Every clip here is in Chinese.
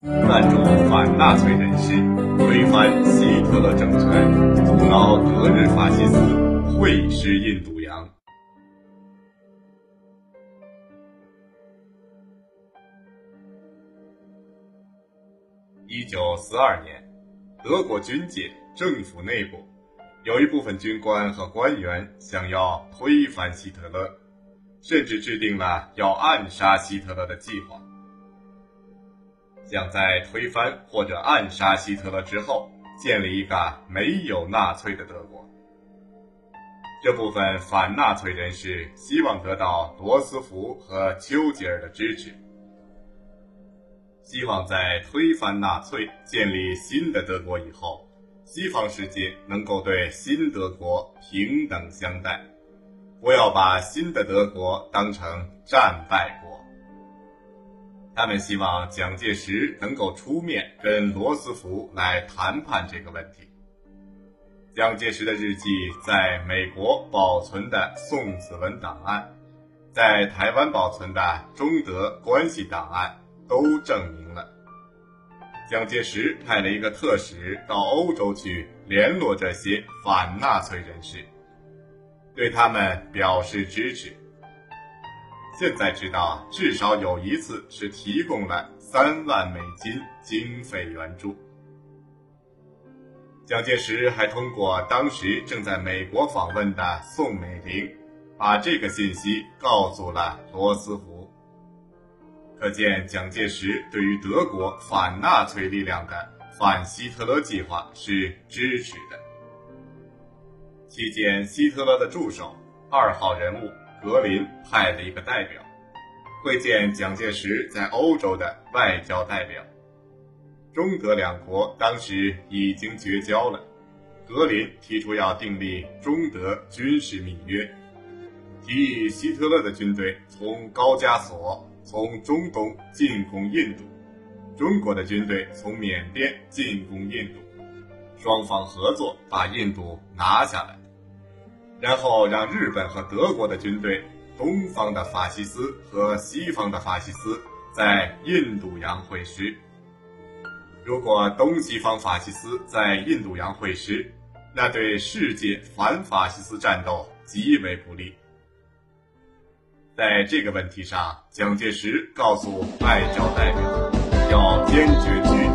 赞助反纳粹人士，推翻希特勒政权，阻挠德日法西斯会师印度洋。一九四二年，德国军界政府内部有一部分军官和官员想要推翻希特勒，甚至制定了要暗杀希特勒的计划。想在推翻或者暗杀希特勒之后，建立一个没有纳粹的德国。这部分反纳粹人士希望得到罗斯福和丘吉尔的支持，希望在推翻纳粹、建立新的德国以后，西方世界能够对新德国平等相待，不要把新的德国当成战败国。他们希望蒋介石能够出面跟罗斯福来谈判这个问题。蒋介石的日记在美国保存的宋子文档案，在台湾保存的中德关系档案都证明了，蒋介石派了一个特使到欧洲去联络这些反纳粹人士，对他们表示支持。现在知道，至少有一次是提供了三万美金经费援助。蒋介石还通过当时正在美国访问的宋美龄，把这个信息告诉了罗斯福。可见，蒋介石对于德国反纳粹力量的反希特勒计划是支持的。期间，希特勒的助手二号人物。格林派了一个代表，会见蒋介石在欧洲的外交代表。中德两国当时已经绝交了，格林提出要订立中德军事密约，提议希特勒的军队从高加索、从中东进攻印度，中国的军队从缅甸进攻印度，双方合作把印度拿下来。然后让日本和德国的军队，东方的法西斯和西方的法西斯在印度洋会师。如果东西方法西斯在印度洋会师，那对世界反法西斯战斗极为不利。在这个问题上，蒋介石告诉外交代表，要坚决拒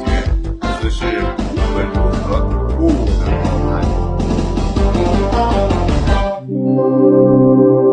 能。